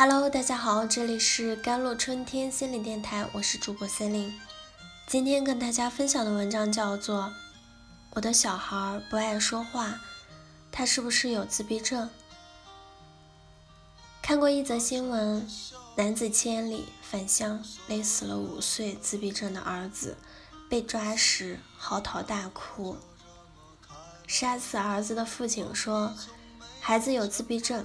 Hello，大家好，这里是甘露春天心理电台，我是主播森林。今天跟大家分享的文章叫做《我的小孩不爱说话，他是不是有自闭症》？看过一则新闻，男子千里返乡勒死了五岁自闭症的儿子，被抓时嚎啕大哭。杀死儿子的父亲说：“孩子有自闭症。”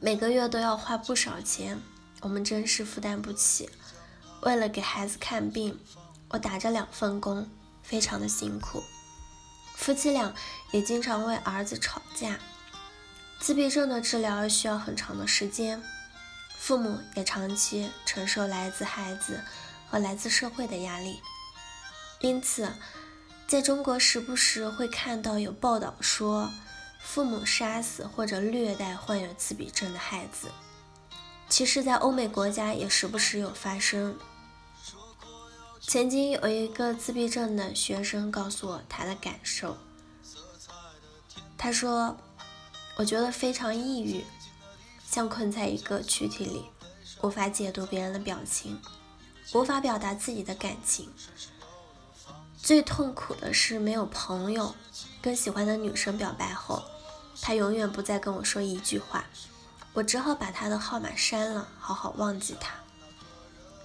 每个月都要花不少钱，我们真是负担不起。为了给孩子看病，我打着两份工，非常的辛苦。夫妻俩也经常为儿子吵架。自闭症的治疗需要很长的时间，父母也长期承受来自孩子和来自社会的压力。因此，在中国时不时会看到有报道说。父母杀死或者虐待患有自闭症的孩子，其实，在欧美国家也时不时有发生。曾经有一个自闭症的学生告诉我他的感受，他说：“我觉得非常抑郁，像困在一个躯体里，无法解读别人的表情，无法表达自己的感情。最痛苦的是没有朋友。”跟喜欢的女生表白后，他永远不再跟我说一句话，我只好把他的号码删了，好好忘记他。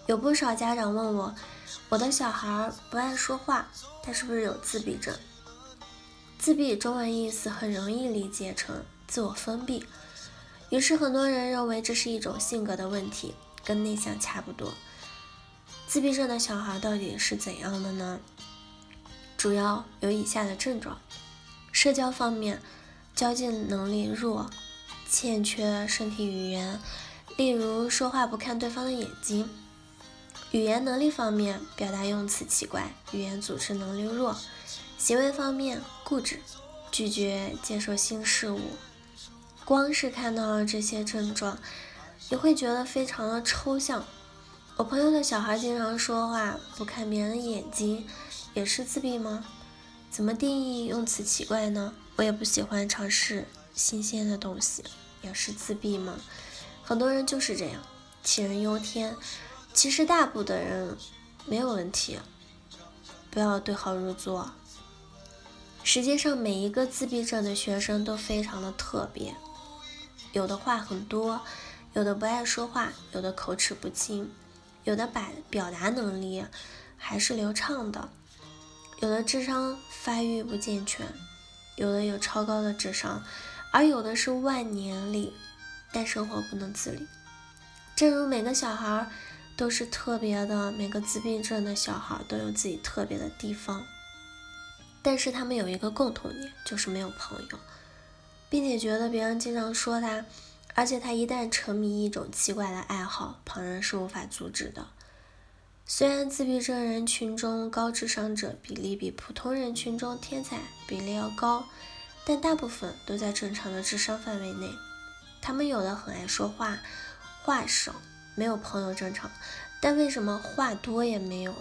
有不少家长问我，我的小孩不爱说话，他是不是有自闭症？自闭中文意思很容易理解成自我封闭，于是很多人认为这是一种性格的问题，跟内向差不多。自闭症的小孩到底是怎样的呢？主要有以下的症状。社交方面，交际能力弱，欠缺身体语言，例如说话不看对方的眼睛。语言能力方面，表达用词奇怪，语言组织能力弱。行为方面，固执，拒绝接受新事物。光是看到了这些症状，你会觉得非常的抽象。我朋友的小孩经常说话不看别人的眼睛，也是自闭吗？怎么定义用词奇怪呢？我也不喜欢尝试新鲜的东西，也是自闭吗？很多人就是这样，杞人忧天。其实大部分的人没有问题，不要对号入座。实际上，每一个自闭症的学生都非常的特别，有的话很多，有的不爱说话，有的口齿不清，有的把表达能力还是流畅的。有的智商发育不健全，有的有超高的智商，而有的是万年历，但生活不能自理。正如每个小孩都是特别的，每个自闭症的小孩都有自己特别的地方，但是他们有一个共同点，就是没有朋友，并且觉得别人经常说他，而且他一旦沉迷一种奇怪的爱好，旁人是无法阻止的。虽然自闭症人群中高智商者比例比普通人群中天才比例要高，但大部分都在正常的智商范围内。他们有的很爱说话，话少，没有朋友正常，但为什么话多也没有？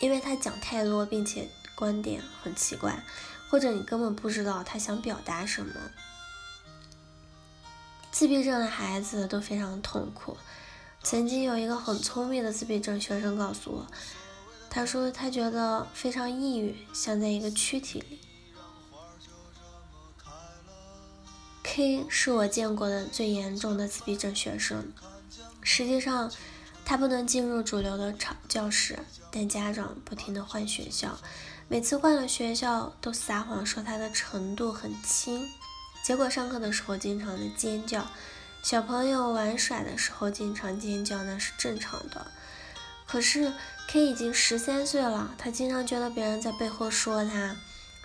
因为他讲太多，并且观点很奇怪，或者你根本不知道他想表达什么。自闭症的孩子都非常痛苦。曾经有一个很聪明的自闭症学生告诉我，他说他觉得非常抑郁，像在一个躯体里。K 是我见过的最严重的自闭症学生。实际上，他不能进入主流的场教室，但家长不停的换学校，每次换了学校都撒谎说他的程度很轻，结果上课的时候经常的尖叫。小朋友玩耍的时候经常尖叫，那是正常的。可是 K 已经十三岁了，他经常觉得别人在背后说他，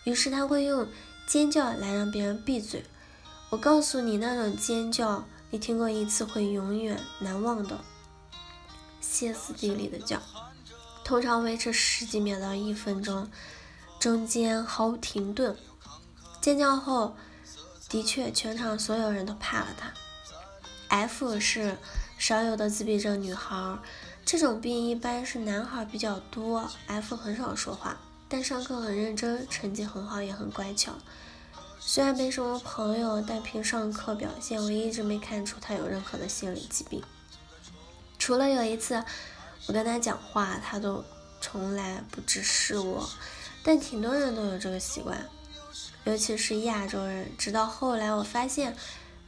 于是他会用尖叫来让别人闭嘴。我告诉你，那种尖叫，你听过一次会永远难忘的，歇斯底里的叫，通常维持十几秒到一分钟，中间毫无停顿。尖叫后，的确全场所有人都怕了他。F 是少有的自闭症女孩，这种病一般是男孩比较多。F 很少说话，但上课很认真，成绩很好，也很乖巧。虽然没什么朋友，但凭上课表现，我一直没看出他有任何的心理疾病。除了有一次我跟他讲话，他都从来不直视我。但挺多人都有这个习惯，尤其是亚洲人。直到后来我发现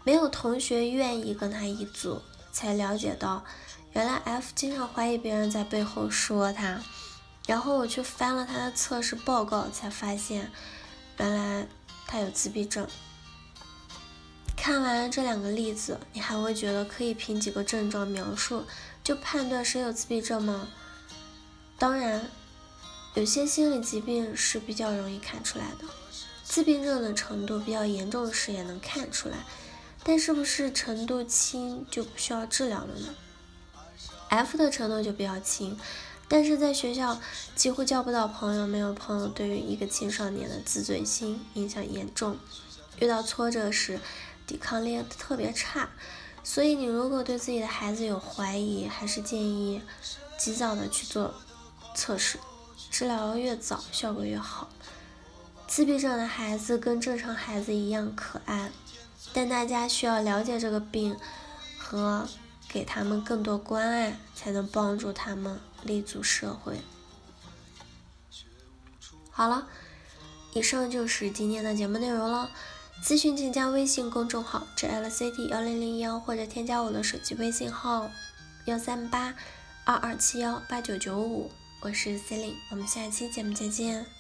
没有同学愿意跟他一组，才了解到原来 F 经常怀疑别人在背后说他。然后我去翻了他的测试报告，才发现原来。他有自闭症。看完这两个例子，你还会觉得可以凭几个症状描述就判断谁有自闭症吗？当然，有些心理疾病是比较容易看出来的，自闭症的程度比较严重时也能看出来，但是不是程度轻就不需要治疗了呢？F 的程度就比较轻。但是在学校几乎交不到朋友，没有朋友，对于一个青少年的自尊心影响严重。遇到挫折时，抵抗力特别差。所以你如果对自己的孩子有怀疑，还是建议及早的去做测试，治疗越早效果越好。自闭症的孩子跟正常孩子一样可爱，但大家需要了解这个病和。给他们更多关爱，才能帮助他们立足社会。好了，以上就是今天的节目内容了。咨询请加微信公众号 jlcd 幺零零幺，或者添加我的手机微信号幺三八二二七幺八九九五，我是 c e l i n e 我们下期节目再见。